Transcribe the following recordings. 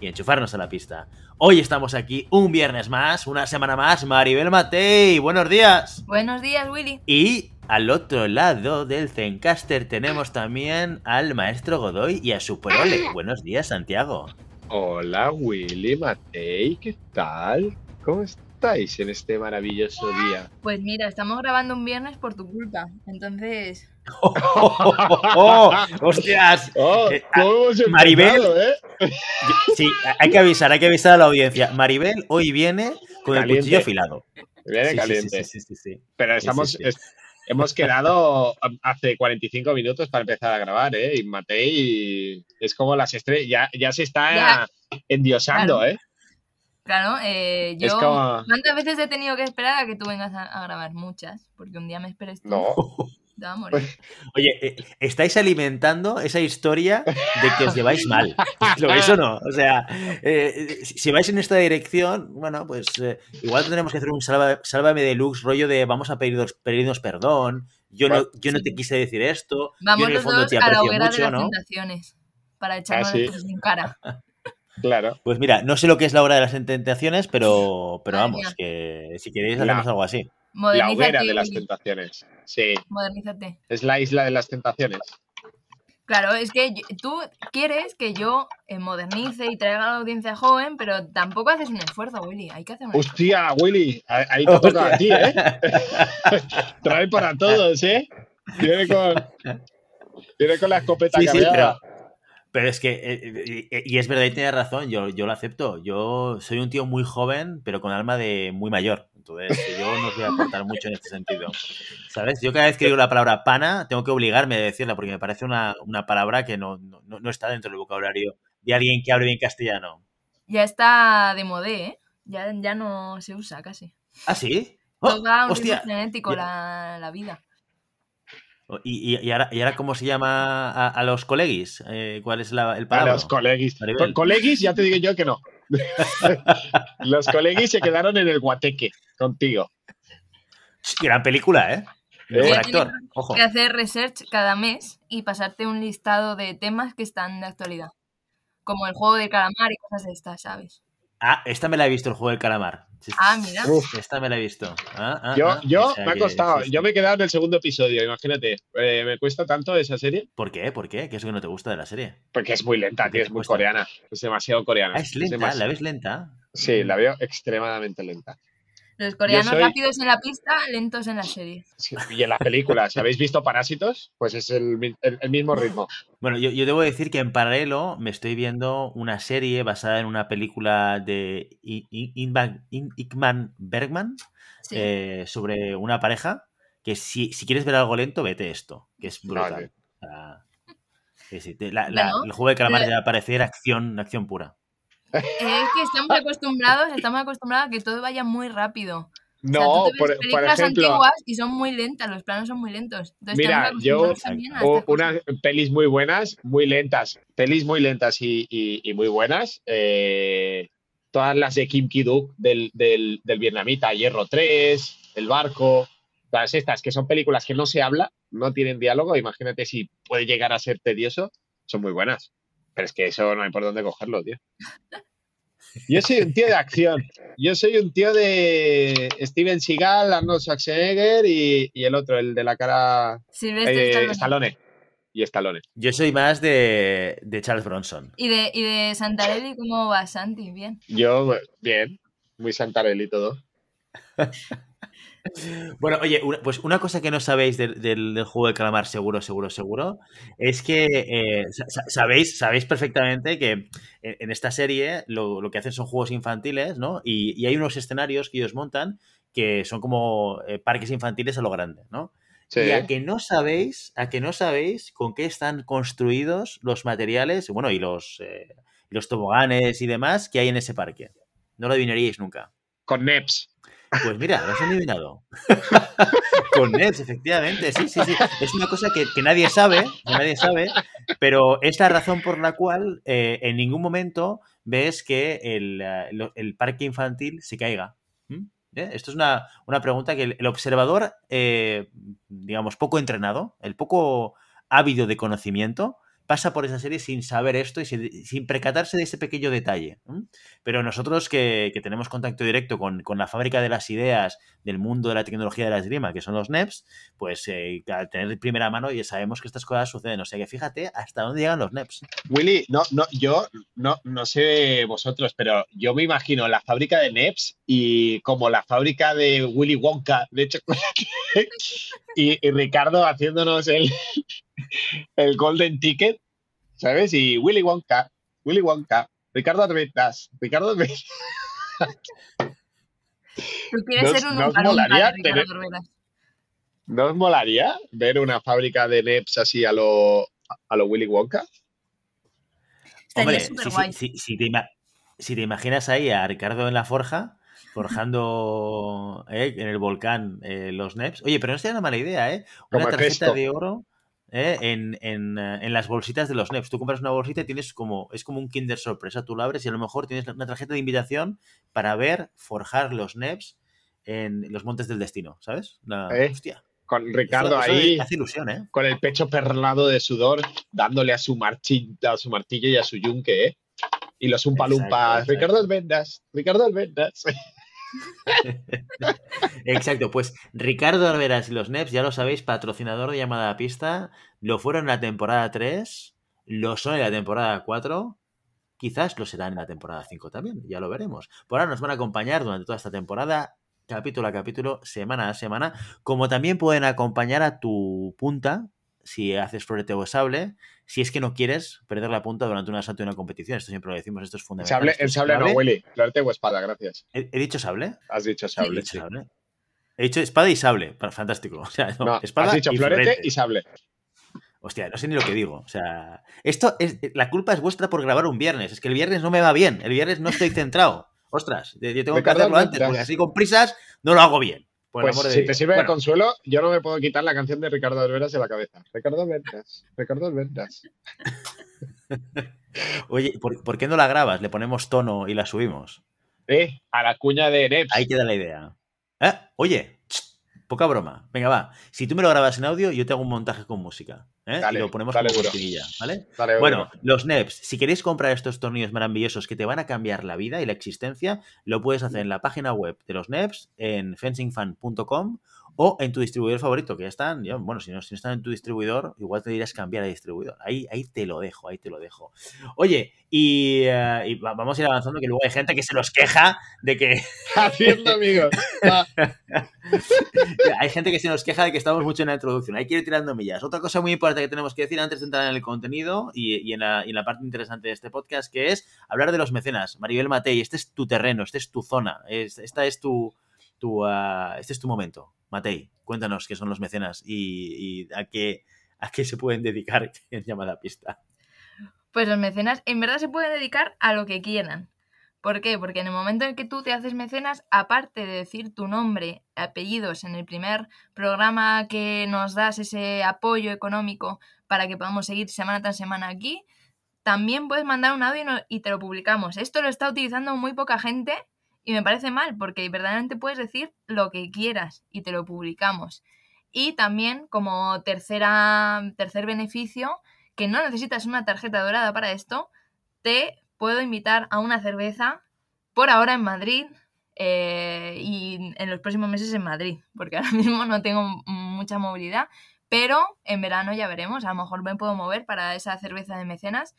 y enchufarnos a la pista. Hoy estamos aquí un viernes más, una semana más, Maribel Matei, buenos días. Buenos días, Willy. Y al otro lado del Zencaster tenemos también al maestro Godoy y a su prole. Buenos días, Santiago. Hola, Willy Matei, ¿qué tal? ¿Cómo estáis en este maravilloso día? Pues mira, estamos grabando un viernes por tu culpa, entonces... ¡Oh! oh, hostias Oh, Eh, ¿cómo hemos Maribel. eh? Sí, hay que avisar, hay que avisar a la audiencia. Maribel hoy viene con el cuchillo afilado. Viene Sí, caliente. Sí, sí, sí, sí. Pero estamos, sí, sí. es- hemos quedado hace 45 minutos para empezar a grabar, ¿eh? Y Matei es como las estrellas, ya, ya se está Ya. endiosando, Claro. ¿eh? Claro, eh, yo... Como- ¿Cuántas veces he tenido que esperar a que tú vengas a, a grabar? Muchas, porque un día me esperes tú. No, Te va a morir. Oye, eh, estáis alimentando esa historia de que os lleváis mal. ¿Lo veis o no? O sea, eh, si vais en esta dirección, bueno, pues eh, igual tendremos que hacer un salva- sálvame deluxe rollo de vamos a pedirnos, pedirnos perdón. Yo no, yo no te quise decir esto. Vamos yo en el los fondo dos te a la aprecio hoguera de mucho, las ¿no? tentaciones, para echarnos Ah, sí. las cosas en cara. claro. Pues mira, no sé lo que es la hora de las tentaciones, pero, pero vamos, que si queréis hacemos algo así. La hoguera de las tentaciones. Sí, modernízate. es la isla de las tentaciones. Claro, es que tú quieres que yo eh, modernice y traiga a la audiencia joven, pero tampoco haces un esfuerzo, Willy. Hay que hacer un esfuerzo. Hostia, Willy, ahí te toca a ti, ¿eh? Trae para todos, ¿eh? Viene con, viene con la escopeta Sí, sí, pero, pero es que, eh, eh, y es verdad, y tienes razón, yo, yo lo acepto. Yo soy un tío muy joven, pero con alma de muy mayor. Entonces, yo no os voy a aportar mucho en este sentido. ¿Sabes? Yo cada vez que digo la palabra pana, tengo que obligarme a decirla, porque me parece una, una palabra que no, no, no está dentro del vocabulario de alguien que hable bien castellano. Ya está de modé, ¿eh? Ya, ya no se usa casi. ¿Ah, sí? ¡Oh! A un ¡Hostia! ritmo frenético la, la vida. ¿Y, y, y ahora, ¿Y ahora cómo se llama a, a los colegis? Eh, ¿Cuál es la, el A palabra? los colegis. Maribel. Colegis ya te digo yo que no. los colegis se quedaron en el guateque contigo. Gran película, ¿eh? Buen Tienes actor. Ojo. que hacer research cada mes y pasarte un listado de temas que están de actualidad. Como el juego de calamar y cosas de estas, ¿sabes? Ah, esta me la he visto, el juego del calamar. Ah, mira. Uf. Esta me la he visto. Ah, ah, Yo, ah, yo o sea me ha que- costado. sí, sí. Yo me he quedado en el segundo episodio, imagínate. Eh, me cuesta tanto esa serie ¿Por qué? ¿Por qué? ¿Qué es lo que no te gusta de la serie? porque es muy lenta, ¿Por qué tío, es muy cuesta? coreana. Es demasiado coreana. Ah, es lenta, ¿la ves lenta? Sí, la veo extremadamente lenta. Los coreanos soy- rápidos en la pista, lentos en la serie. Sí, Y en las películas, ¿habéis visto Parásitos? Pues es el, el- el mismo ritmo. Bueno, yo, yo debo decir que en paralelo me estoy viendo una serie basada en una película de I- I- Ingmar- In- Ingmar Bergman Sí. eh, sobre una pareja que si, si quieres ver algo lento, vete esto, que es brutal. Vale. La- la- Bueno, el juego de calamar eh, te va a parecer acción, acción pura. Es que estamos acostumbrados, estamos acostumbrados a que todo vaya muy rápido. O sea, No, tú te ves por, ejemplo, antiguas y son muy lentas, los planos son muy lentos. Entonces Mira, yo- o- unas pelis muy buenas, muy lentas, pelis muy lentas y, y- y muy buenas. eh, todas las de Kim Ki-duk del, del, del vietnamita, Hierro 3, El Barco, todas estas que son películas que no se habla, no tienen diálogo, imagínate si puede llegar a ser tedioso, son muy buenas. Pero es que eso no hay por dónde cogerlo, tío. Yo soy un tío de acción. Yo soy un tío de Steven Seagal, Arnold Schwarzenegger y, y el otro, el de la cara Sylvester eh, Stallone. Stallone. Y Stallone. Yo soy más de, de Charles Bronson. Y de, y de Santarelli, ¿cómo va Santi? Bien. Yo, bien, muy Santarelli todo. Bueno, oye, una- pues una cosa que no sabéis del, del- del juego de calamar, seguro, seguro, seguro, es que eh, sa- sa- sabéis, sabéis perfectamente que en, en esta serie lo, lo que hacen son juegos infantiles, ¿no? Y, y hay unos escenarios que ellos montan que son como eh, parques infantiles a lo grande, ¿no? Sí. Y a que no sabéis, a que no sabéis con qué están construidos los materiales, bueno, y los, eh, y los toboganes y demás que hay en ese parque. No lo adivinaríais nunca. Con NEPS. Pues mira, lo has adivinado. Con NEPS, efectivamente, sí, sí, sí. Es una cosa que, que nadie sabe, que nadie sabe, pero es la razón por la cual eh, en ningún momento ves que el, eh, el parque infantil se caiga. ¿Eh? Esto es una, una pregunta que el, el observador, eh, digamos, poco entrenado, el poco ávido de conocimiento, pasa por esa serie sin saber esto y sin, percatarse de ese pequeño detalle. Pero nosotros que, tenemos contacto directo con, con la fábrica de las ideas del mundo de la tecnología de la esgrima, que son los NEPs, pues eh, al tener primera mano ya sabemos que estas cosas suceden. O sea que fíjate hasta dónde llegan los NEPs. Willy, no, no, yo no, no sé vosotros, pero yo me imagino la fábrica de NEPS y como la fábrica de Willy Wonka de chocolate y, y Ricardo haciéndonos el, el Golden Ticket, ¿sabes? Y Willy Wonka, Willy Wonka, Ricardo Arbetas, Ricardo Arbetas. Tú quieres ¿No os- ser un no os Umpa Lumpa molaría de Ricardo tener- Corbelas. ¿No os molaría ver una fábrica de NEPS así a lo, a lo Willy Wonka? Hombre, si, si- guay. si- si te, ima- si te imaginas ahí a Ricardo en la forja, forjando eh, en el volcán eh, los NEPs. Oye, pero no sería una mala idea, ¿eh? Una Como tarjeta de oro eh, en, en, eh, en las bolsitas de los NEPs. Tú compras una bolsita y tienes como, es como un Kinder sorpresa. Tú la abres y a lo mejor tienes una tarjeta de invitación para ver forjar los NEPs en los montes del destino, ¿sabes? Una- Eh, hostia. Con Ricardo eso ahí. hace ilusión, ¿eh? con el pecho perlado de sudor, dándole a su, marchi- a su martillo y a su yunque, ¿eh? Y los umpalumpas. Exacto, exacto. Ricardo Albendas, Ricardo Albendas. Exacto, pues Ricardo Alveras y los NEPs, ya lo sabéis, patrocinador de llamada a pista, lo fueron en la temporada 3, lo son en la temporada 4, quizás lo serán en la temporada 5 también, ya lo veremos. Por ahora nos van a acompañar durante toda esta temporada, capítulo a capítulo, semana a semana, como también pueden acompañar a tu punta, si haces florete o sable, si es que no quieres perder la punta durante un asalto y una competición. Esto siempre lo decimos, esto es fundamental. Sable, el sable no. Willy. Florete o espada, gracias. ¿He, he dicho sable? Has dicho He sable. dicho sí. sable. He dicho espada y sable. Fantástico. O sea, no, No, espada has dicho y florete florete. y sable. Hostia, no sé ni lo que digo. O sea, esto es. La culpa es vuestra por grabar un viernes. Es que el viernes no me va bien. El viernes no estoy centrado. Ostras, yo tengo que hacerlo antes, porque así con prisas no lo hago bien. Por Pues amor de si te sirve de Bueno, consuelo, yo no me puedo quitar la canción de Ricardo Albendas de la cabeza. Ricardo Albendas, Ricardo Albendas. Oye, ¿por, por qué no la grabas? Le ponemos tono y la subimos. Eh, a la cuña de Neps. Ahí queda la idea. ¿Eh? Oye, poca broma. Venga, va. Si tú me lo grabas en audio, yo te hago un montaje con música. ¿eh? Dale, y lo ponemos dale como ¿vale? Dale, Bueno, duro. los NEPs, si queréis comprar estos tornillos maravillosos que te van a cambiar la vida y la existencia, lo puedes hacer en la página web de los NEPs, en fencingfan.com o en tu distribuidor favorito, que ya están, ya, bueno, si no, si no están en tu distribuidor, igual te dirás cambiar de distribuidor. Ahí, ahí te lo dejo, ahí te lo dejo. Oye, y, eh, y vamos a ir avanzando, que luego hay gente que se nos queja de que Haciendo amigos. Ah, hay gente que se nos queja de que estamos mucho en la introducción. Hay que ir tirando millas. Otra cosa muy importante que tenemos que decir antes de entrar en el contenido y, y en, la, y en la parte interesante de este podcast, que es hablar de los mecenas. Maribel Matei, este es tu terreno, este es tu zona, es- esta es tu, tu, ah, este es tu momento. Matei, cuéntanos qué son los mecenas y, y a, qué, a qué se pueden dedicar en llamada pista. Pues los mecenas en verdad se pueden dedicar a lo que quieran. ¿Por qué? Porque en el momento en que tú te haces mecenas, aparte de decir tu nombre, apellidos en el primer programa que nos das ese apoyo económico para que podamos seguir semana tras semana aquí, también puedes mandar un audio y te lo publicamos. Esto lo está utilizando muy poca gente y me parece mal porque verdaderamente puedes decir lo que quieras y te lo publicamos. Y también como tercera, tercer beneficio, que no necesitas una tarjeta dorada para esto, te puedo invitar a una cerveza por ahora en Madrid eh, y en los próximos meses en Madrid, porque ahora mismo no tengo mucha movilidad, pero en verano ya veremos, a lo mejor me puedo mover para esa cerveza de mecenas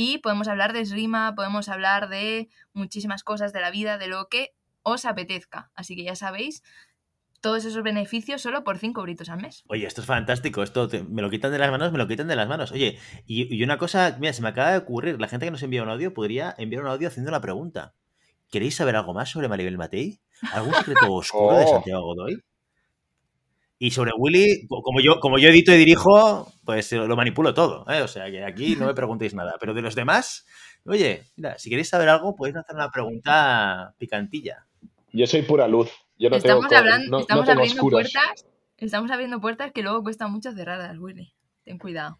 y podemos hablar de esgrima, podemos hablar de muchísimas cosas de la vida, de lo que os apetezca. Así que ya sabéis, todos esos beneficios solo por 5 euritos al mes. Oye, esto es fantástico. Esto te- me lo quitan de las manos, me lo quitan de las manos. Oye, y, y una cosa, mira, se me acaba de ocurrir. La gente que nos envía un audio podría enviar un audio haciendo la pregunta. ¿Queréis saber algo más sobre Maribel Matei? ¿Algún secreto oscuro de Oh. Santiago Godoy? Y sobre Willy, como yo, como yo edito y dirijo, pues lo manipulo todo. ¿eh? O sea que aquí no me preguntéis nada. Pero de los demás, oye, mira, si queréis saber algo, podéis hacer una pregunta picantilla. Yo soy pura luz. Yo no estamos tengo, hablando, estamos abriendo puertas. Estamos abriendo puertas que luego cuesta mucho cerradas, Willy. Ten cuidado.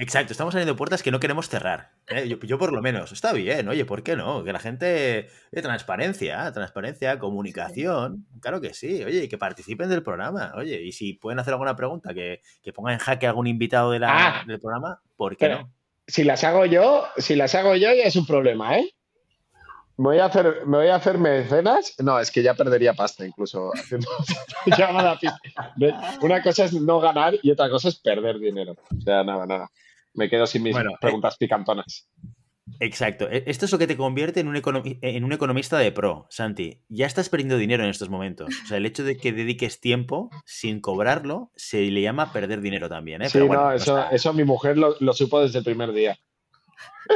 Exacto, estamos abriendo puertas que no queremos cerrar. ¿eh? Yo, por lo menos, está bien, oye, ¿por qué no? Que la gente eh, transparencia, transparencia, comunicación, claro que sí, oye, que participen del programa, oye, y si pueden hacer alguna pregunta, que, que pongan en jaque a algún invitado de la, ah. del programa, ¿por qué no? Si las hago yo, si las hago yo ya es un problema, ¿eh? Me voy a hacer, me voy a hacer mecenas. No, es que ya perdería pasta incluso haciendo Una cosa es no ganar y otra cosa es perder dinero. O sea, nada, nada me quedo sin mis preguntas picantonas. Exacto. E, esto es lo que te convierte en un, en un economista de pro, Santi. Ya estás perdiendo dinero en estos momentos. O sea, el hecho de que dediques tiempo sin cobrarlo se le llama perder dinero también. ¿eh? Sí, no, eso, eso mi mujer lo, lo, supo desde el primer día.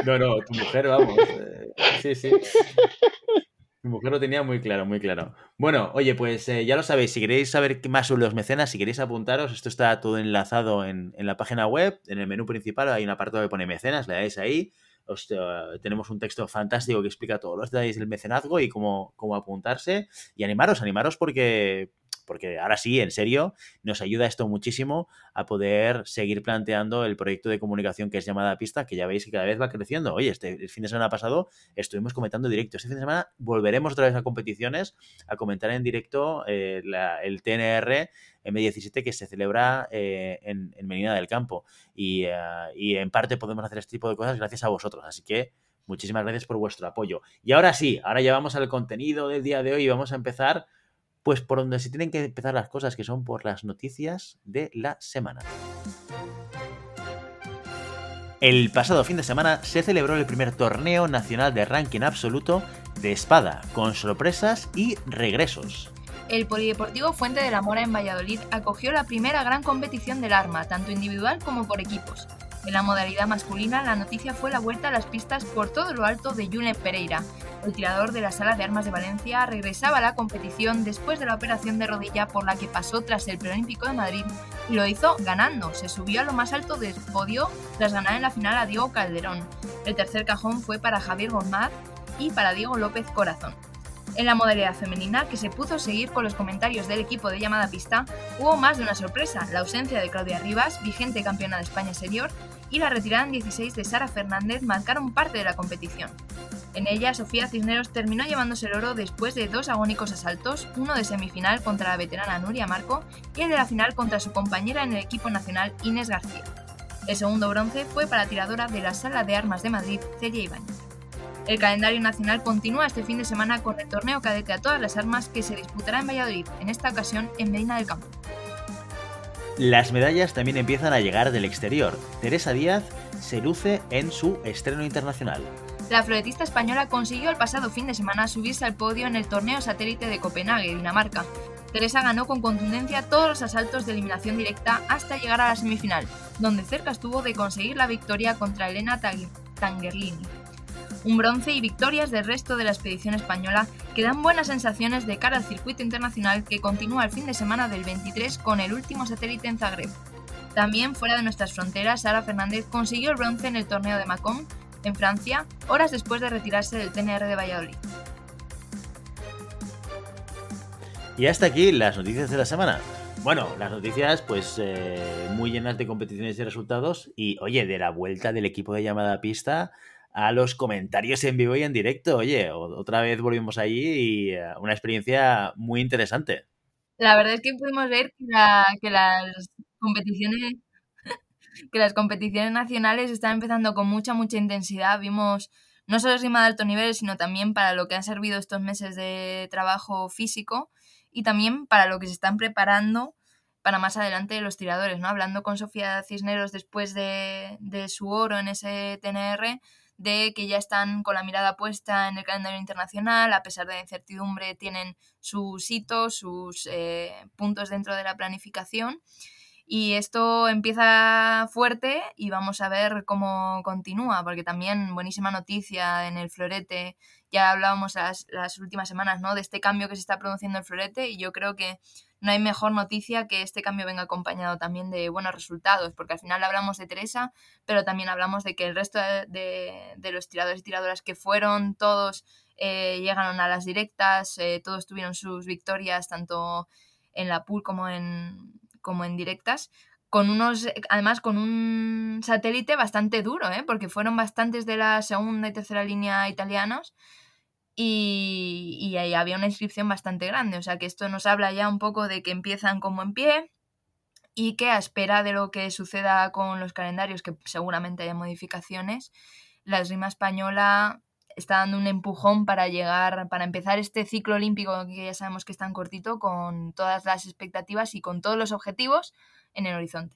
No, no, tu mujer, vamos. Eh, sí, sí. Mi mujer lo tenía muy claro, muy claro. Bueno, oye, pues eh, ya lo sabéis, si queréis saber más sobre los mecenas, si queréis apuntaros, esto está todo enlazado en, la página web, en el menú principal hay un apartado que pone mecenas, le dais ahí, tenemos un texto fantástico que explica todos los detalles del mecenazgo y cómo, cómo apuntarse. Y animaros, animaros porque porque ahora sí, en serio, nos ayuda esto muchísimo a poder seguir planteando el proyecto de comunicación que es llamada pista, que ya veis que cada vez va creciendo. Oye, este fin de semana pasado estuvimos comentando directo. Este fin de semana volveremos otra vez a competiciones, a comentar en directo eh, el TNR M17 que se celebra eh, en, en Medina del Campo. Y, eh, y en parte podemos hacer este tipo de cosas gracias a vosotros. Así que muchísimas gracias por vuestro apoyo. Y ahora sí, ahora ya vamos al contenido del día de hoy y vamos a empezar pues por donde se tienen que empezar las cosas, que son por las noticias de la semana. El pasado fin de semana se celebró el primer torneo nacional de ranking absoluto de espada, con sorpresas y regresos. El Polideportivo Fuente de la Mora en Valladolid acogió la primera gran competición del arma, tanto individual como por equipos. En la modalidad masculina, la noticia fue la vuelta a las pistas por todo lo alto de Yune Pereira. El tirador de la Sala de Armas de Valencia regresaba a la competición después de la operación de rodilla por la que pasó tras el Preolímpico de Madrid y lo hizo ganando. Se subió a lo más alto del podio tras ganar en la final a Diego Calderón. El tercer cajón fue para Javier Gomaz y para Diego López Corazón. En la modalidad femenina, que se pudo seguir con los comentarios del equipo de llamada pista, hubo más de una sorpresa, la ausencia de Claudia Rivas, vigente campeona de España Senior, y la retirada en 16 de Sara Fernández marcaron parte de la competición. En ella, Sofía Cisneros terminó llevándose el oro después de dos agónicos asaltos, uno de semifinal contra la veterana Nuria Marco y el de la final contra su compañera en el equipo nacional Inés García. El segundo bronce fue para la tiradora de la Sala de Armas de Madrid, Celia Ibáñez. El calendario nacional continúa este fin de semana con el torneo cadete a todas las armas que se disputará en Valladolid, en esta ocasión en Medina del Campo. Las medallas también empiezan a llegar del exterior. Teresa Díaz se luce en su estreno internacional. La floretista española consiguió el pasado fin de semana subirse al podio en el torneo satélite de Copenhague, Dinamarca. Teresa ganó con contundencia todos los asaltos de eliminación directa hasta llegar a la semifinal, donde cerca estuvo de conseguir la victoria contra Elena Tangerlini un bronce y victorias del resto de la expedición española que dan buenas sensaciones de cara al circuito internacional que continúa el fin de semana del 23 con el último satélite en Zagreb. También fuera de nuestras fronteras, Sara Fernández consiguió el bronce en el torneo de Macon, en Francia, horas después de retirarse del TNR de Valladolid. Y hasta aquí las noticias de la semana. Bueno, las noticias pues eh, muy llenas de competiciones y resultados y oye, de la vuelta del equipo de llamada pista a los comentarios en vivo y en directo. Oye, otra vez volvimos allí y eh, una experiencia muy interesante. La verdad es que pudimos ver que, las competiciones que las competiciones nacionales están empezando con mucha, mucha intensidad. Vimos no solo esgrima de alto nivel, sino también para lo que han servido estos meses de trabajo físico y también para lo que se están preparando para más adelante los tiradores, ¿no? Hablando con Sofía Cisneros después de, de su oro en ese TNR, de que ya están con la mirada puesta en el calendario internacional, a pesar de la incertidumbre tienen sus hitos, sus eh, puntos dentro de la planificación Y esto empieza fuerte y vamos a ver cómo continúa, porque también buenísima noticia en el florete. Ya hablábamos las, las últimas semanas ¿no? de este cambio que se está produciendo en el florete y yo creo que no hay mejor noticia que este cambio venga acompañado también de buenos resultados, porque al final hablamos de Teresa, pero también hablamos de que el resto de, los tiradores y tiradoras que fueron, todos eh, llegaron a las directas, eh, todos tuvieron sus victorias, tanto en la pool como en, como en directas, con unos, además con un satélite bastante duro, ¿eh? porque fueron bastantes de la segunda y tercera línea italianos y, ahí había una inscripción bastante grande, o sea que esto nos habla ya un poco de que empiezan como en pie y que a espera de lo que suceda con los calendarios, que seguramente haya modificaciones, la esgrima española está dando un empujón para llegar, para empezar este ciclo olímpico que ya sabemos que es tan cortito, con todas las expectativas y con todos los objetivos en el horizonte.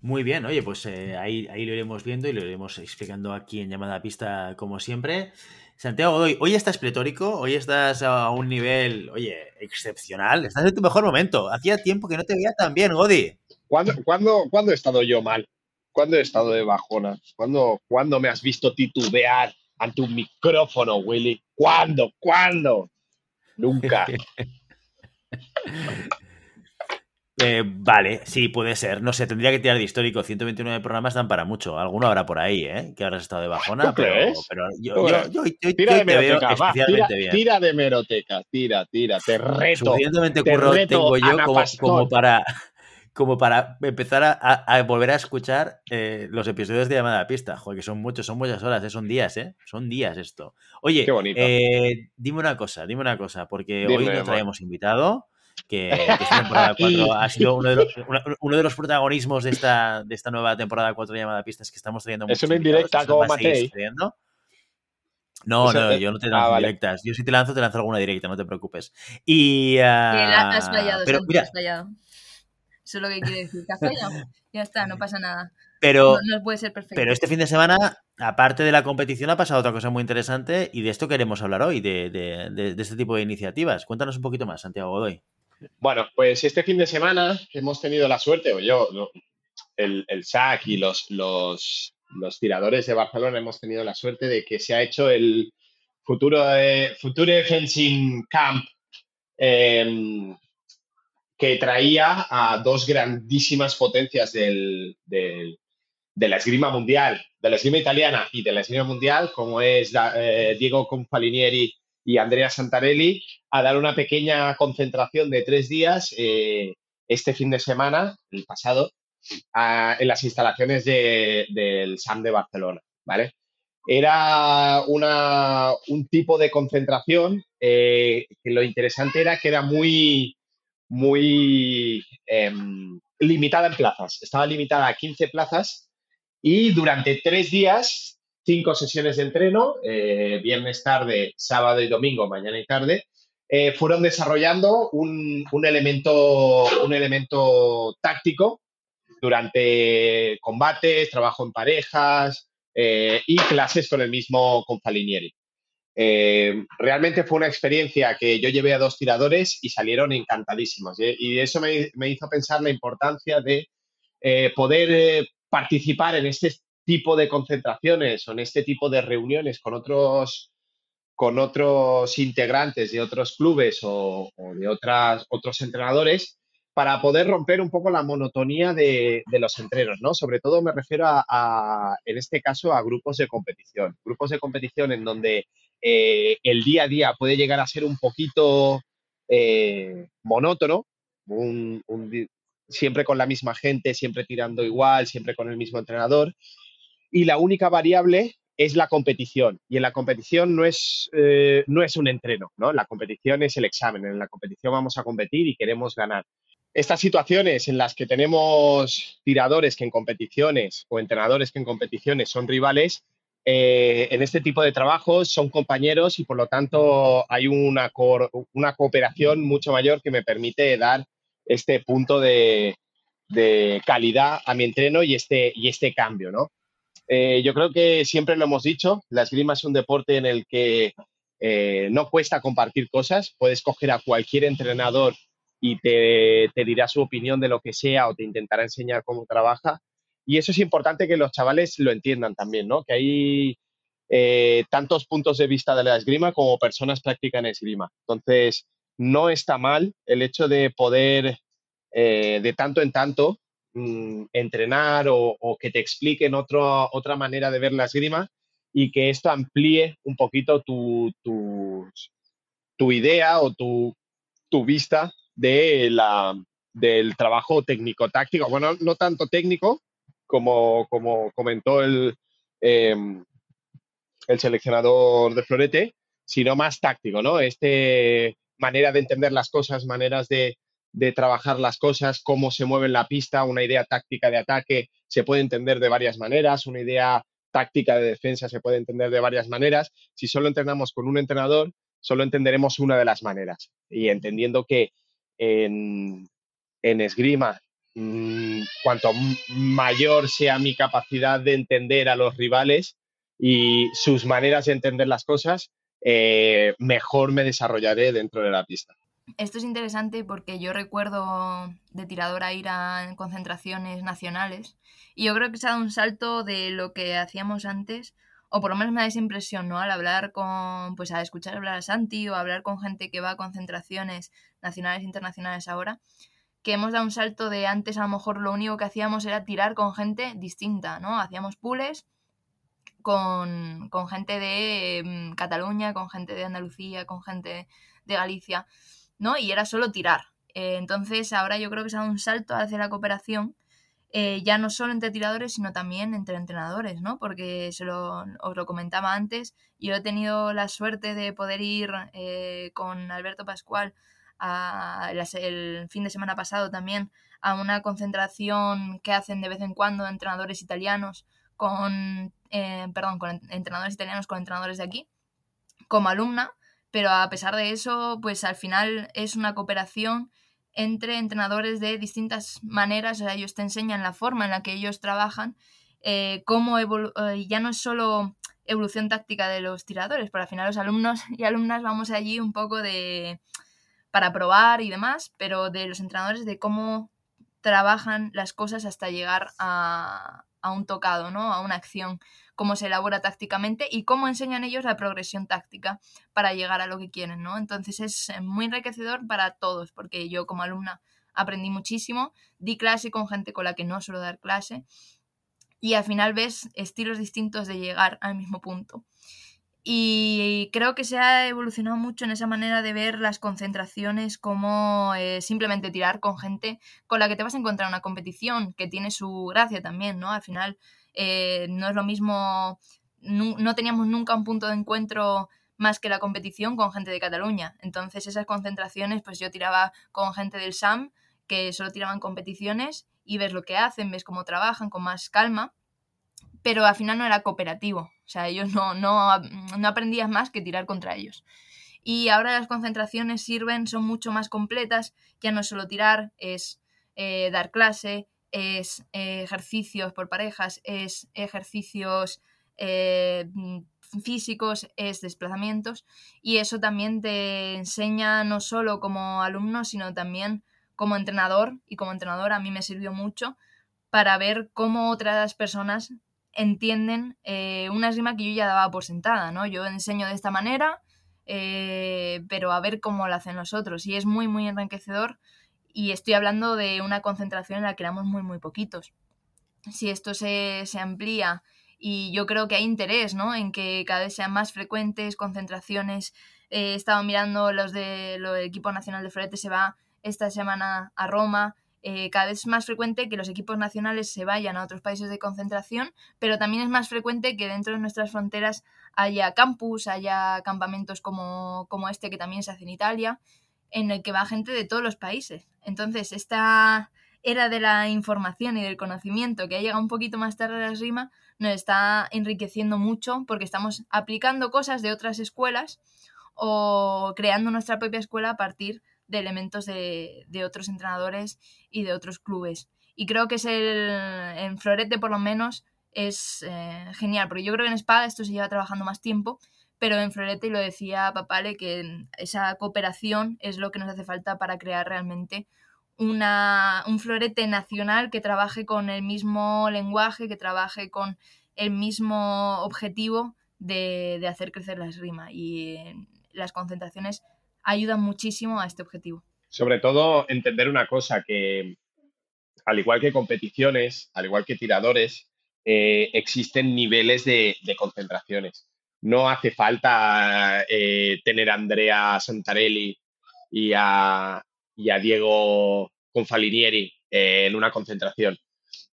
Muy bien, oye, pues eh, ahí, ahí lo iremos viendo y lo iremos explicando aquí en llamada pista como siempre. Santiago hoy, hoy estás pletórico, hoy estás a un nivel, oye, excepcional, estás en tu mejor momento. Hacía tiempo que no te veía tan bien, Godi. ¿Cuándo, cuándo, ¿cuándo he estado yo mal? ¿Cuándo he estado de bajona? ¿Cuándo, ¿Cuándo me has visto titubear ante un micrófono, Willy? ¿Cuándo? ¿Cuándo? Nunca. Eh, vale, sí, puede ser. No sé, tendría que tirar de histórico. 129 programas dan para mucho. Alguno habrá por ahí, ¿eh? Que habrás estado de bajona, pero, pero, yo, yo, yo, tira de meroteca, va, tira, bien. tira, de meroteca, tira, tira, te reto. Suficientemente curro tengo yo como, como, para como para empezar a, a, volver a escuchar eh, los episodios de llamada a pista. Joder, que son muchos, son muchas horas, ¿eh? son días, ¿eh? Son días esto. Oye, eh, dime una cosa, dime una cosa, porque hoy no traemos invitado que, esta temporada 4 ha sido uno de, los, uno de los protagonismos de esta, de esta nueva temporada 4 llamada Pistas que estamos trayendo. Es una indirecta como Matei. No, no, yo no te lanzo ah, directas. Yo si te lanzo, te lanzo alguna directa, no te preocupes. Y. Uh, has fallado, pero, mira, has fallado. Eso es lo que quiere decir. Que has fallado. Ya está, no pasa nada. Pero, no, puede ser perfecto. Pero este fin de semana, aparte de la competición, ha pasado otra cosa muy interesante y de esto queremos hablar hoy, de, de, de, de este tipo de iniciativas. Cuéntanos un poquito más, Santiago Godoy. Bueno, pues este fin de semana hemos tenido la suerte, o yo, el, el SAC y los, los, los, tiradores de Barcelona hemos tenido la suerte de que se ha hecho el futuro Future Fencing Camp em, que traía a dos grandísimas potencias del, del, de la esgrima mundial, de la esgrima italiana y de la esgrima mundial, como es eh, Diego Confalinieri y Andrea Santarelli a dar una pequeña concentración de tres días eh, este fin de semana, el pasado, en las instalaciones del SAM de Barcelona, ¿vale? Era una, un tipo de concentración eh, que lo interesante era que era muy, muy em, limitada en plazas. Estaba limitada a 15 plazas y durante tres días cinco sesiones de entreno, eh, viernes tarde, sábado y domingo, mañana y tarde, eh, fueron desarrollando un, elemento, un elemento táctico durante combates, trabajo en parejas eh, y clases con el mismo Confalinieri. realmente fue una experiencia que yo llevé a dos tiradores y salieron encantadísimos. Y eso me, me, hizo pensar la importancia de poder participar en este tipo de concentraciones o en este tipo de reuniones con otros, con otros integrantes de otros clubes o, de otras, otros entrenadores para poder romper un poco la monotonía de, los entrenos, ¿no? Sobre todo me refiero a, en este caso, a grupos de competición. Grupos de competición en donde eh, el día a día puede llegar a ser un poquito eh, monótono, siempre con la misma gente, siempre tirando igual, siempre con el mismo entrenador y la única variable es la competición. Y en la competición no es, eh, no es un entreno, ¿no? La competición es el examen. En la competición vamos a competir y queremos ganar. Estas situaciones en las que tenemos tiradores que en competiciones o entrenadores que en competiciones son rivales, eh, en este tipo de trabajos son compañeros y por lo tanto hay una, una cooperación mucho mayor que me permite dar este punto de, de calidad a mi entreno y este, y este cambio, ¿no? Eh, yo creo que siempre lo hemos dicho, la esgrima es un deporte en el que eh, no cuesta compartir cosas, puedes coger a cualquier entrenador y te, dirá su opinión de lo que sea o te intentará enseñar cómo trabaja. Y eso es importante que los chavales lo entiendan también, ¿no? Que hay eh, tantos puntos de vista de la esgrima como personas practican esgrima. Entonces, no está mal el hecho de poder de tanto en tanto mm, entrenar o, que te expliquen otra manera de ver la esgrima y que esto amplíe un poquito tu, tu, idea o tu, tu vista de la, del trabajo técnico-táctico. Bueno, no tanto técnico como, como comentó el, em, el seleccionador de Florete, sino más táctico, ¿no? Este manera de entender las cosas, maneras de, de trabajar las cosas, cómo se mueve en la pista, una idea táctica de ataque se puede entender de varias maneras, una idea táctica de defensa se puede entender de varias maneras. Si solo entrenamos con un entrenador, solo entenderemos una de las maneras. Y entendiendo que en, en esgrima, mm, cuanto mayor sea mi capacidad de entender a los rivales y sus maneras de entender las cosas, eh, mejor me desarrollaré dentro de la pista. Esto es interesante porque yo recuerdo de tiradora ir a concentraciones nacionales y yo creo que se ha dado un salto de lo que hacíamos antes, o por lo menos me da esa impresión, ¿no? Al hablar con, pues a escuchar hablar a Santi o hablar con gente que va a concentraciones nacionales e internacionales ahora, que hemos dado un salto de antes a lo mejor lo único que hacíamos era tirar con gente distinta, ¿no? Hacíamos pools con, con gente de mm, Cataluña, con gente de Andalucía, con gente de Galicia, ¿no? Y era solo tirar. Eh, entonces ahora yo creo que se ha dado un salto hacia la cooperación, eh, ya no solo entre tiradores, sino también entre entrenadores, ¿no? Porque se lo, os lo comentaba antes, yo he tenido la suerte de poder ir eh, con Alberto Pascual a, el fin de semana pasado también a una concentración que hacen de vez en cuando entrenadores italianos con eh, perdón, con entrenadores italianos, con entrenadores de aquí, como alumna, pero a pesar de eso, pues al final es una cooperación entre entrenadores de distintas maneras, o sea, ellos te enseñan la forma en la que ellos trabajan, eh, cómo eh, ya no es solo evolución táctica de los tiradores, pero al final los alumnos y alumnas vamos allí un poco de para probar y demás, pero de los entrenadores de cómo trabajan las cosas hasta llegar a, a un tocado, ¿no? A una acción cómo se elabora tácticamente y cómo enseñan ellos la progresión táctica para llegar a lo que quieren, ¿no? Entonces es eh, muy enriquecedor para todos, porque yo como alumna aprendí muchísimo, di clase con gente con la que no suelo dar clase y al final ves estilos distintos de llegar al mismo punto. Y creo que se ha evolucionado mucho en esa manera de ver las concentraciones como eh, simplemente tirar con gente con la que te vas a encontrar una competición, que tiene su gracia también, ¿no? Al final eh, no es lo mismo, no, teníamos nunca un punto de encuentro más que la competición con gente de Cataluña. Entonces esas concentraciones, pues yo tiraba con gente del SAM, que solo tiraban competiciones y ves lo que hacen, ves cómo trabajan con más calma, pero al final no era cooperativo, o sea, ellos no, no, no aprendías más que tirar contra ellos. Y ahora las concentraciones sirven, son mucho más completas, ya no es solo tirar, es eh, dar clase, es eh, ejercicios por parejas, es ejercicios eh, físicos, es desplazamientos y eso también te enseña no solo como alumno, sino también como entrenador y como entrenador a mí me sirvió mucho para ver cómo otras personas entienden eh, una esgrima que yo ya daba por sentada, ¿no? Yo enseño de esta manera, pero a ver cómo lo hacen los otros y es muy, muy enriquecedor y estoy hablando de una concentración en la que éramos muy, muy poquitos. Si esto se, amplía y yo creo que hay interés ¿no? en que cada vez sean más frecuentes concentraciones. he estado mirando los del equipo nacional de florete, se va esta semana a Roma. Eh, cada vez es más frecuente que los equipos nacionales se vayan a otros países de concentración, pero también es más frecuente que dentro de nuestras fronteras haya campus, haya campamentos como, como este que también se hace en Italia en el que va gente de todos los países. Entonces, esta era de la información y del conocimiento que ha llegado un poquito más tarde a la rima nos está enriqueciendo mucho porque estamos aplicando cosas de otras escuelas o creando nuestra propia escuela a partir de elementos de, otros entrenadores y de otros clubes. Y creo que es el, en Florete por lo menos es eh, genial, porque yo creo que en Espada esto se lleva trabajando más tiempo, pero en Florete, y lo decía Papale, que esa cooperación es lo que nos hace falta para crear realmente una, un florete nacional que trabaje con el mismo lenguaje, que trabaje con el mismo objetivo de, de hacer crecer la esgrima. Y las concentraciones ayudan muchísimo a este objetivo. Sobre todo entender una cosa, que al igual que competiciones, al igual que tiradores, eh, existen niveles de, concentraciones. No hace falta eh, tener a Andrea Santarelli y a, Diego Confalinieri eh, en una concentración.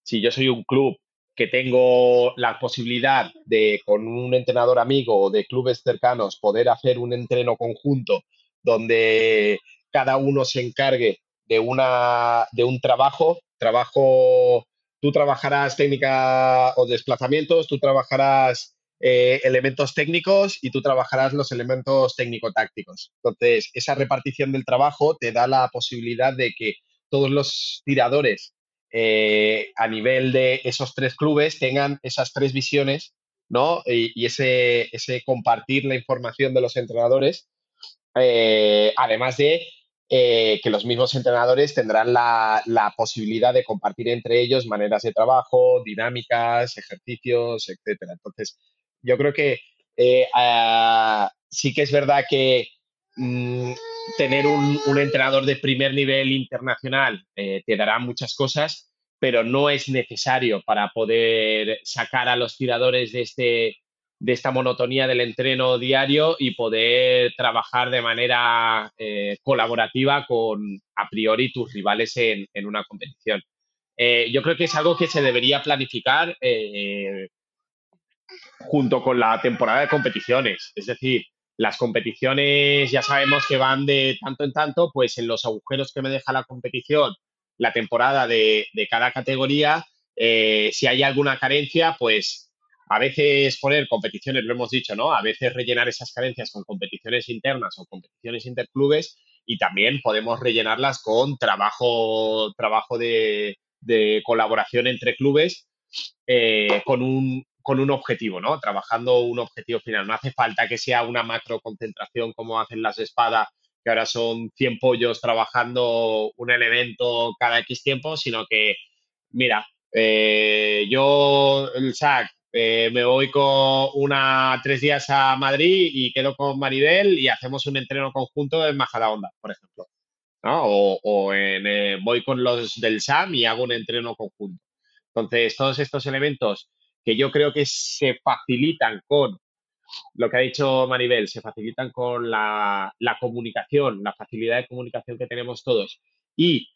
Si yo soy un club que tengo la posibilidad de, con un entrenador amigo o de clubes cercanos, poder hacer un entreno conjunto donde cada uno se encargue de, una, de un trabajo, trabajo, tú trabajarás técnica o desplazamientos, tú trabajarás eh, elementos técnicos y tú trabajarás los elementos técnico-tácticos. Entonces, esa repartición del trabajo te da la posibilidad de que todos los tiradores eh, a nivel de esos tres clubes tengan esas tres visiones, ¿no? Y, ese, ese, compartir la información de los entrenadores, eh, además de que los mismos entrenadores tendrán la, la, posibilidad de compartir entre ellos maneras de trabajo, dinámicas, ejercicios, etcétera. Entonces, yo creo que ah, sí que es verdad que mm, tener un, entrenador de primer nivel internacional eh, te dará muchas cosas, pero no es necesario para poder sacar a los tiradores de, este, de esta monotonía del entreno diario y poder trabajar de manera eh, colaborativa con a priori tus rivales en, una competición. Eh, yo creo que es algo que se debería planificar junto con la temporada de competiciones. Es decir, las competiciones ya sabemos que van de tanto en tanto, pues en los agujeros que me deja la competición, la temporada de, cada categoría, eh, si hay alguna carencia, pues a veces poner competiciones, lo hemos dicho, ¿no? A veces rellenar esas carencias con competiciones internas o competiciones interclubes y también podemos rellenarlas con trabajo, trabajo de, colaboración entre clubes eh, con un, con un objetivo, ¿no? Trabajando un objetivo final. No hace falta que sea una macro concentración como hacen las espadas, que ahora son 100 pollos trabajando un elemento cada X tiempo, sino que, mira, eh, yo, el SAC, eh, me voy con una tres días a Madrid y quedo con Maribel y hacemos un entreno conjunto en Majadahonda, por ejemplo. ¿no? O, eh, voy con los del SAM y hago un entreno conjunto. Entonces, todos estos elementos que yo creo que se facilitan con lo que ha dicho Maribel, se facilitan con la, comunicación, la facilidad de comunicación que tenemos todos. Y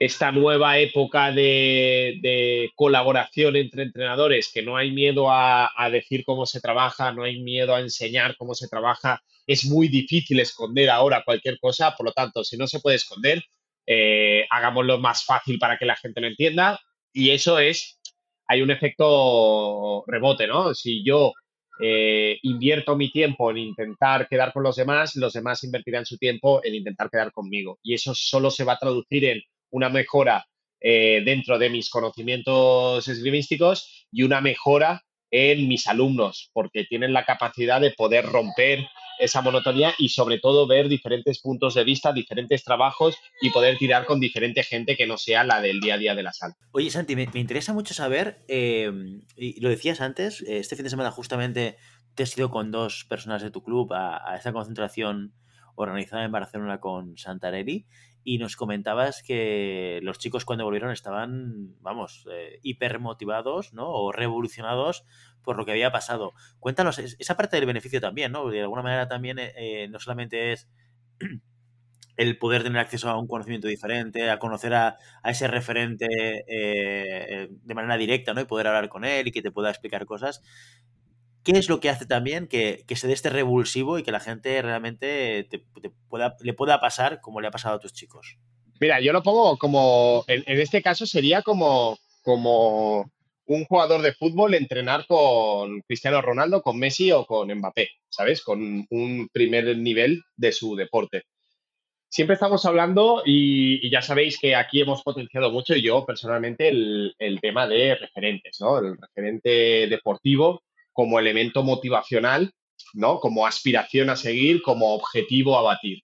esta nueva época de, colaboración entre entrenadores, que no hay miedo a, decir cómo se trabaja, no hay miedo a enseñar cómo se trabaja, es muy difícil esconder ahora cualquier cosa, por lo tanto, si no se puede esconder, eh, hagámoslo más fácil para que la gente lo entienda. Y eso es hay un efecto rebote, ¿no? Si yo eh, invierto mi tiempo en intentar quedar con los demás, los demás invertirán su tiempo en intentar quedar conmigo. Y eso solo se va a traducir en una mejora eh, dentro de mis conocimientos esgrimísticos y una mejora en mis alumnos, porque tienen la capacidad de poder romper esa monotonía y sobre todo ver diferentes puntos de vista, diferentes trabajos y poder tirar con diferente gente que no sea la del día a día de la sala. Oye, Santi, me, interesa mucho saber, eh, y lo decías antes, eh, este fin de semana justamente te has ido con dos personas de tu club a, esta concentración organizada en Barcelona con Santarelli y nos comentabas que los chicos cuando volvieron estaban, vamos, eh, hiper motivados, ¿no? O revolucionados por lo que había pasado. Cuéntanos, esa parte del beneficio también, ¿no? De alguna manera también eh, eh, no solamente es el poder tener acceso a un conocimiento diferente, a conocer a, ese referente eh, de manera directa, ¿no? Y poder hablar con él y que te pueda explicar cosas. ¿Qué es lo que hace también que, se dé este revulsivo y que la gente realmente le pueda pasar como le ha pasado a tus chicos? Mira, yo lo pongo como, en, este caso sería como, como un jugador de fútbol entrenar con Cristiano Ronaldo, con Messi o con Mbappé, ¿sabes? Con un primer nivel de su deporte. Siempre estamos hablando, y, ya sabéis que aquí hemos potenciado mucho, y yo personalmente, el, tema de referentes, ¿no? El referente deportivo como elemento motivacional ¿no? Como aspiración a seguir, como objetivo a batir.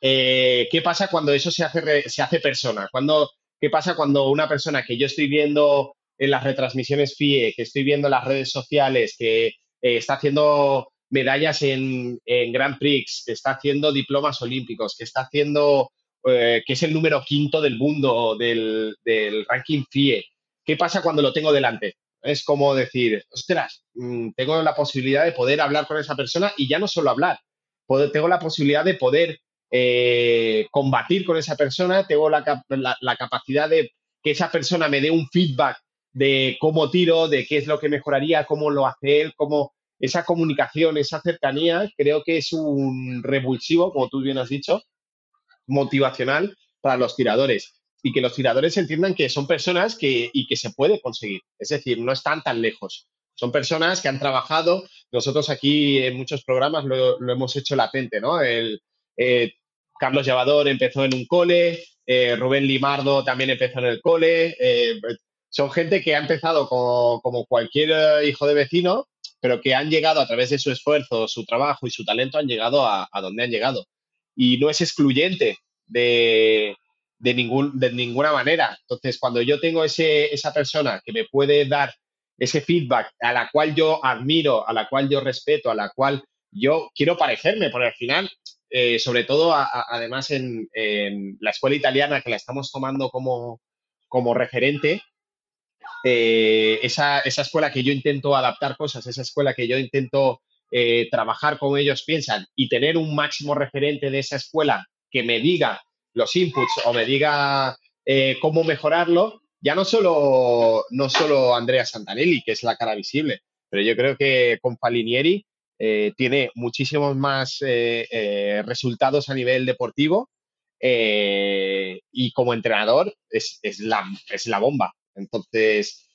Eh, ¿Qué pasa cuando eso se hace, se hace persona? Cuando, ¿Qué pasa cuando una persona que yo estoy viendo en las retransmisiones FIE, que estoy viendo en las redes sociales, que eh, está haciendo medallas en, en, Grand Prix, que está haciendo diplomas olímpicos, que está haciendo, eh, que es el número quinto del mundo del, del, ranking FIE. ¿Qué pasa cuando lo tengo delante? Es como decir, ostras, mm, tengo la posibilidad de poder hablar con esa persona y ya no solo hablar, tengo la posibilidad de poder eh, combatir con esa persona, tengo la, capacidad de que esa persona me dé un feedback de cómo tiro, de qué es lo que mejoraría, cómo lo hace él, cómo esa comunicación, esa cercanía, creo que es un revulsivo, como tú bien has dicho, motivacional para los tiradores y que los tiradores entiendan que son personas que, y que se puede conseguir. Es decir, no están tan lejos. Son personas que han trabajado. Nosotros aquí en muchos programas lo, hemos hecho latente, ¿no? El, eh, Carlos Llevador empezó en un cole, eh, Rubén Limardo también empezó en el cole. Eh, son gente que ha empezado como, cualquier hijo de vecino, pero que han llegado a través de su esfuerzo, su trabajo y su talento, han llegado a, donde han llegado. Y no es excluyente de, ningún, de ninguna manera. Entonces, cuando yo tengo ese, esa persona que me puede dar ese feedback a la cual yo admiro, a la cual yo respeto, a la cual yo quiero parecerme, porque al final eh, sobre todo además en, la escuela italiana que la estamos tomando como, referente, eh, esa, escuela que yo intento adaptar cosas, esa escuela que yo intento eh, trabajar como ellos piensan y tener un máximo referente de esa escuela que me diga los inputs o me diga cómo mejorarlo, ya no solo, no solo Andrea Santanelli, que es la cara visible, pero yo creo que con Falinieri eh, tiene muchísimos más eh, eh, resultados a nivel deportivo y como entrenador es, la, es la bomba. Entonces,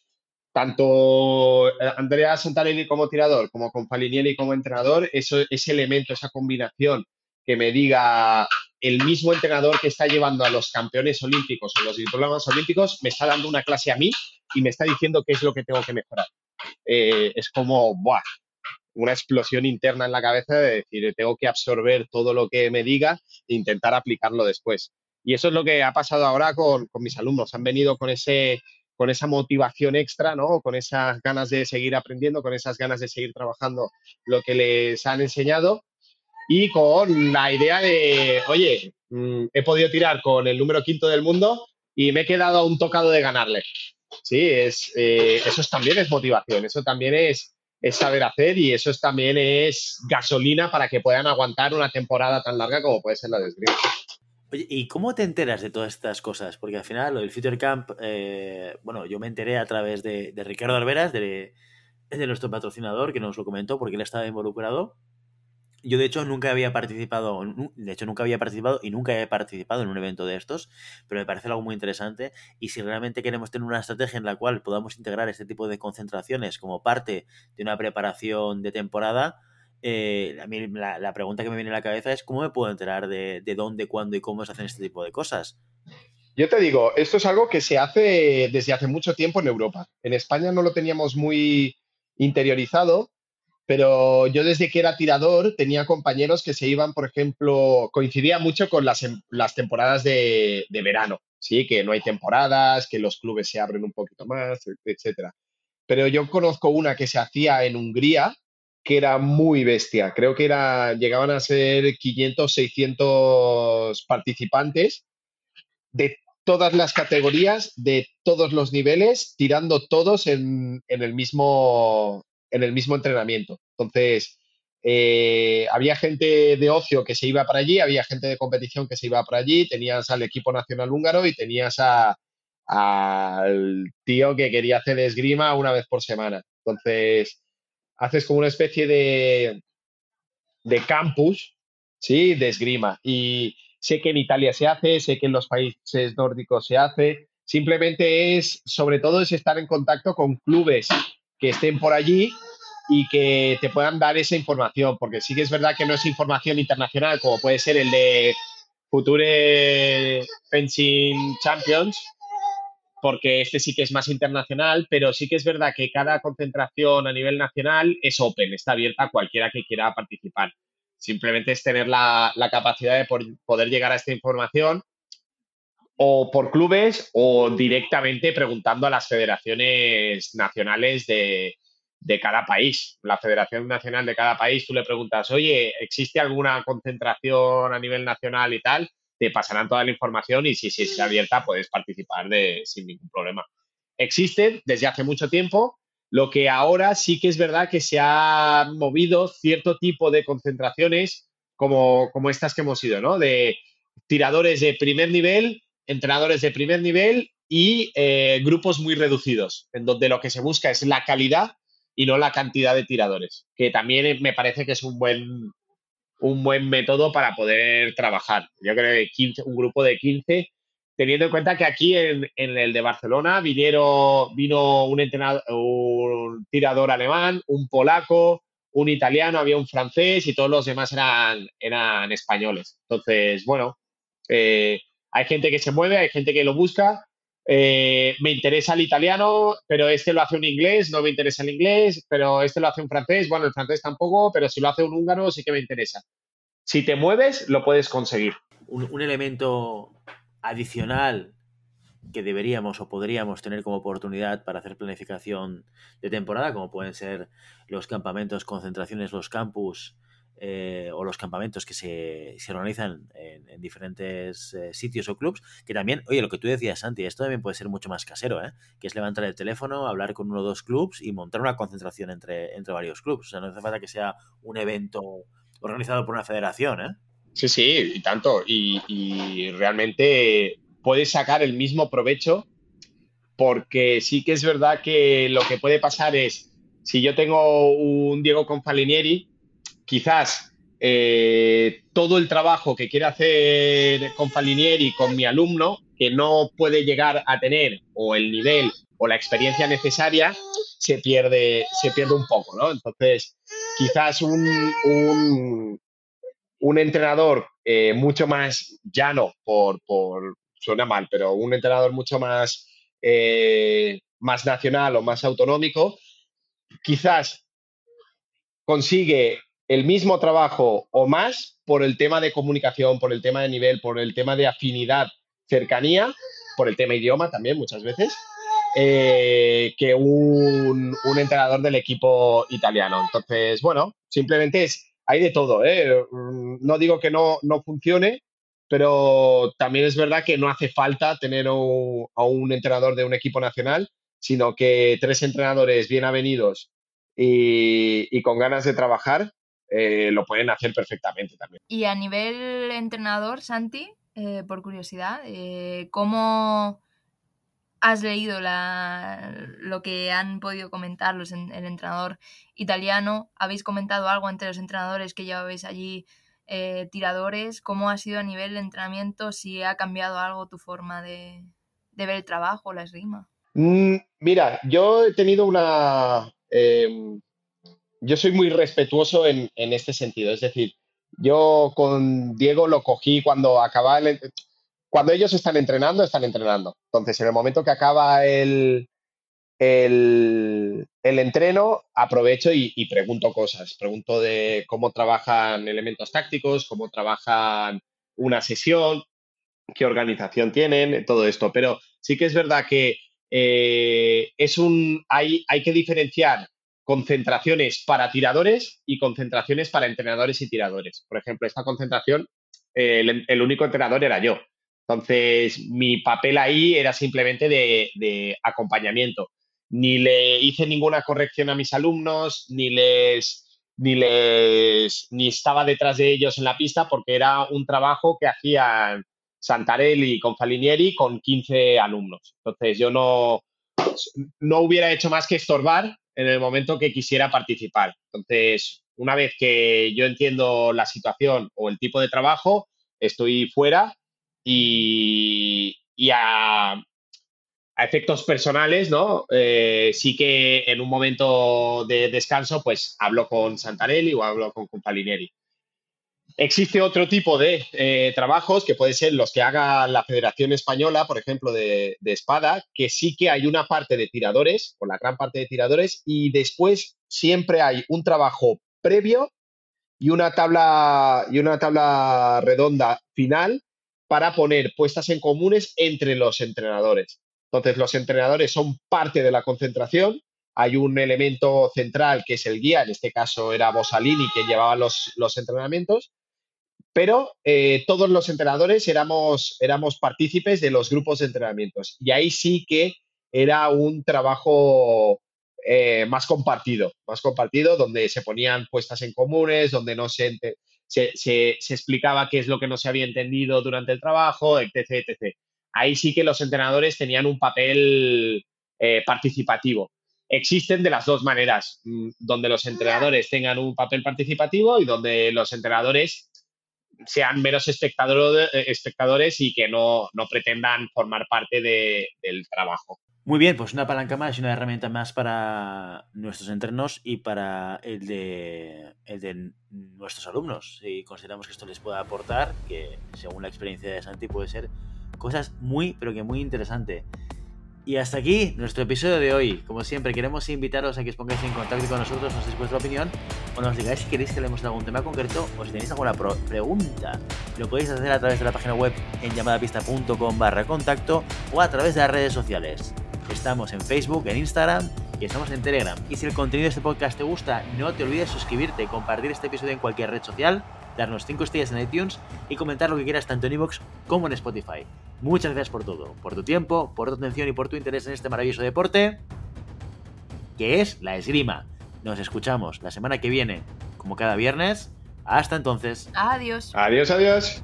tanto Andrea Santarelli como tirador, como con Falinieri como entrenador, eso, ese elemento, esa combinación que me diga el mismo entrenador que está llevando a los campeones olímpicos o los diplomas olímpicos, me está dando una clase a mí y me está diciendo qué es lo que tengo que mejorar. es como, una explosión interna en la cabeza de decir, tengo que absorber todo lo que me diga e intentar aplicarlo después. Y eso es lo que ha pasado ahora con, mis alumnos. Han venido con, ese, con esa motivación extra, ¿no? Con esas ganas de seguir aprendiendo, con esas ganas de seguir trabajando lo que les han enseñado y con la idea de, oye, mm, he podido tirar con el número quinto del mundo y me he quedado a un tocado de ganarle. Sí, es, eh, eso también es motivación, eso también es saber hacer y eso también es gasolina para que puedan aguantar una temporada tan larga como puede ser la de esgrima. Oye, ¿y cómo te enteras de todas estas cosas? Porque al final lo del Future Camp, eh, bueno, yo me enteré a través de, Ricardo Alveras, de, de, nuestro patrocinador, que nos lo comentó porque él estaba involucrado. Yo, de hecho, nunca había participado, de hecho, nunca había participado y nunca he participado en un evento de estos, pero me parece algo muy interesante. Y si realmente queremos tener una estrategia en la cual podamos integrar este tipo de concentraciones como parte de una preparación de temporada, eh, a mí la, pregunta que me viene a la cabeza es: ¿cómo me puedo enterar de, de dónde, cuándo y cómo se hacen este tipo de cosas? Yo te digo, esto es algo que se hace desde hace mucho tiempo en Europa. En España no lo teníamos muy interiorizado pero yo desde que era tirador tenía compañeros que se iban, por ejemplo, coincidía mucho con las, em, las temporadas de, de, verano, ¿sí? Que no hay temporadas, que los clubes se abren un poquito más, etc. Pero yo conozco una que se hacía en Hungría, que era muy bestia. Creo que era, llegaban a ser 500, 600 participantes de todas las categorías, de todos los niveles, tirando todos en, en el mismo, en el mismo entrenamiento. Entonces, eh, había gente de ocio que se iba para allí, había gente de competición que se iba para allí, tenías al equipo nacional húngaro y tenías al tío que quería hacer esgrima una vez por semana. Entonces, haces como una especie de, de campus, ¿sí? De esgrima. Y sé que en Italia se hace, sé que en los países nórdicos se hace. Simplemente es, sobre todo, es estar en contacto con clubes que estén por allí y que te puedan dar esa información, porque sí que es verdad que no es información internacional, como puede ser el de Future Fencing Champions, porque este sí que es más internacional, pero sí que es verdad que cada concentración a nivel nacional es open, está abierta a cualquiera que quiera participar. Simplemente es tener la, capacidad de poder llegar a esta información o por clubes o directamente preguntando a las federaciones nacionales de, de cada país. La Federación Nacional de cada país, tú le preguntas, oye, ¿existe alguna concentración a nivel nacional y tal? Te pasarán toda la información y si, si abierta puedes participar de, sin ningún problema. Existe desde hace mucho tiempo, lo que ahora sí que es verdad que se ha movido cierto tipo de concentraciones como, como estas que hemos ido, ¿no? De tiradores de primer nivel, entrenadores de primer nivel y eh, grupos muy reducidos, en donde lo que se busca es la calidad y no la cantidad de tiradores, que también me parece que es un buen, un buen método para poder trabajar. Yo creo que un grupo de 15, teniendo en cuenta que aquí en, el de Barcelona vinieron, vino un, entrenador, un tirador alemán, un polaco, un italiano, había un francés y todos los demás eran, eran españoles. Entonces, bueno, eh, hay gente que se mueve, hay gente que lo busca eh, me interesa el italiano, pero este lo hace un inglés, no me interesa el inglés, pero este lo hace un francés, bueno, el francés tampoco, pero si lo hace un húngaro sí que me interesa. Si te mueves, lo puedes conseguir. Un, elemento adicional que deberíamos o podríamos tener como oportunidad para hacer planificación de temporada, como pueden ser los campamentos, concentraciones, los campus, eh, o los campamentos que se, organizan en, diferentes eh, sitios o clubs, que también, oye, lo que tú decías, Santi, esto también puede ser mucho más casero, ¿eh? que es levantar el teléfono, hablar con uno o dos clubs y montar una concentración entre, entre varios clubs. O sea, no hace falta que sea un evento organizado por una federación. ¿eh? Sí, sí, y tanto. Y, y realmente puedes sacar el mismo provecho porque sí que es verdad que lo que puede pasar es, si yo tengo un Diego Confalinieri, quizás eh, todo el trabajo que quiere hacer con Falinieri, con mi alumno, que no puede llegar a tener o el nivel o la experiencia necesaria, se pierde, se pierde un poco, ¿no? Entonces, quizás un, un, entrenador eh, mucho más llano, por, por, suena mal, pero un entrenador mucho más, eh, más nacional o más autonómico, quizás consigue el mismo trabajo o más por el tema de comunicación, por el tema de nivel, por el tema de afinidad, cercanía, por el tema idioma también muchas veces, eh, que un, entrenador del equipo italiano. Entonces, bueno, simplemente es, hay de todo. ¿eh? Mm, no digo que no, no funcione, pero también es verdad que no hace falta tener a un entrenador de un equipo nacional, sino que tres entrenadores bien avenidos y con ganas de trabajar eh, lo pueden hacer perfectamente también. Y a nivel entrenador, Santi, eh, por curiosidad, eh, ¿cómo has leído lo que han podido comentar los, el entrenador italiano? ¿Habéis comentado algo entre los entrenadores que llevabais allí? tiradores, ¿cómo ha sido a nivel de entrenamiento? Si ha cambiado algo tu forma de, ver el trabajo, la esgrima. Mm, mira, yo he tenido una, em, yo soy muy respetuoso en, este sentido. Es decir, yo con Diego lo cogí cuando acaba el, cuando ellos están entrenando, están entrenando. Entonces, en el momento que acaba el, el, entreno, aprovecho y, y, pregunto cosas. Pregunto de cómo trabajan elementos tácticos, cómo trabajan una sesión, qué organización tienen, todo esto. Pero sí que es verdad que eh, es un, hay, hay que diferenciar concentraciones para tiradores y concentraciones para entrenadores y tiradores. Por ejemplo, esta concentración, el, único entrenador era yo. Entonces, mi papel ahí era simplemente de, acompañamiento. Ni le hice ninguna corrección a mis alumnos, ni les, ni les, ni estaba detrás de ellos en la pista porque era un trabajo que hacían Santarelli con Falinieri con 15 alumnos. Entonces, yo no, no hubiera hecho más que estorbar en el momento que quisiera participar. Entonces, una vez que yo entiendo la situación o el tipo de trabajo, estoy fuera y, a, efectos personales, ¿no? Eh, sí que en un momento de descanso, pues hablo con Santarelli o hablo con Compalineri. Existe otro tipo de eh, trabajos que pueden ser los que haga la Federación Española, por ejemplo, de, espada, que sí que hay una parte de tiradores, o la gran parte de tiradores, y después siempre hay un trabajo previo y una tabla, y una tabla redonda final para poner puestas en comunes entre los entrenadores. Entonces, los entrenadores son parte de la concentración. Hay un elemento central que es el guía, en este caso era Bosalini, que llevaba los, los entrenamientos, pero eh, todos los entrenadores éramos, éramos partícipes de los grupos de entrenamientos y ahí sí que era un trabajo eh, más compartido, más compartido, donde se ponían puestas en comunes, donde no se, se, explicaba qué es lo que no se había entendido durante el trabajo, etc. etc. Ahí sí que los entrenadores tenían un papel eh, participativo. Existen de las dos maneras, mm, donde los entrenadores tengan un papel participativo y donde los entrenadores sean meros espectadores, eh, espectadores y que no, pretendan formar parte del trabajo. Muy bien, pues una palanca más y una herramienta más para nuestros entrenos y para el de, el de nuestros alumnos. Si consideramos que esto les pueda aportar, que según la experiencia de Santi puede ser cosas muy, pero que muy interesante. Y hasta aquí nuestro episodio de hoy. Como siempre, queremos invitaros a que os pongáis en contacto con nosotros, nos deis vuestra opinión o nos digáis si queréis que leemos algún tema concreto o si tenéis alguna pregunta. Lo podéis hacer a través de la página web en llamadapista.com barra contacto o a través de las redes sociales. Estamos en Facebook, en Instagram y estamos en Telegram. Y si el contenido de este podcast te gusta, no te olvides suscribirte, compartir este episodio en cualquier red social, darnos 5 estrellas en iTunes y comentar lo que quieras tanto en iVoox como en Spotify. Muchas gracias por todo, por tu tiempo, por tu atención y por tu interés en este maravilloso deporte, que es la esgrima. Nos escuchamos la semana que viene, como cada viernes. Hasta entonces. Adiós. Adiós, adiós.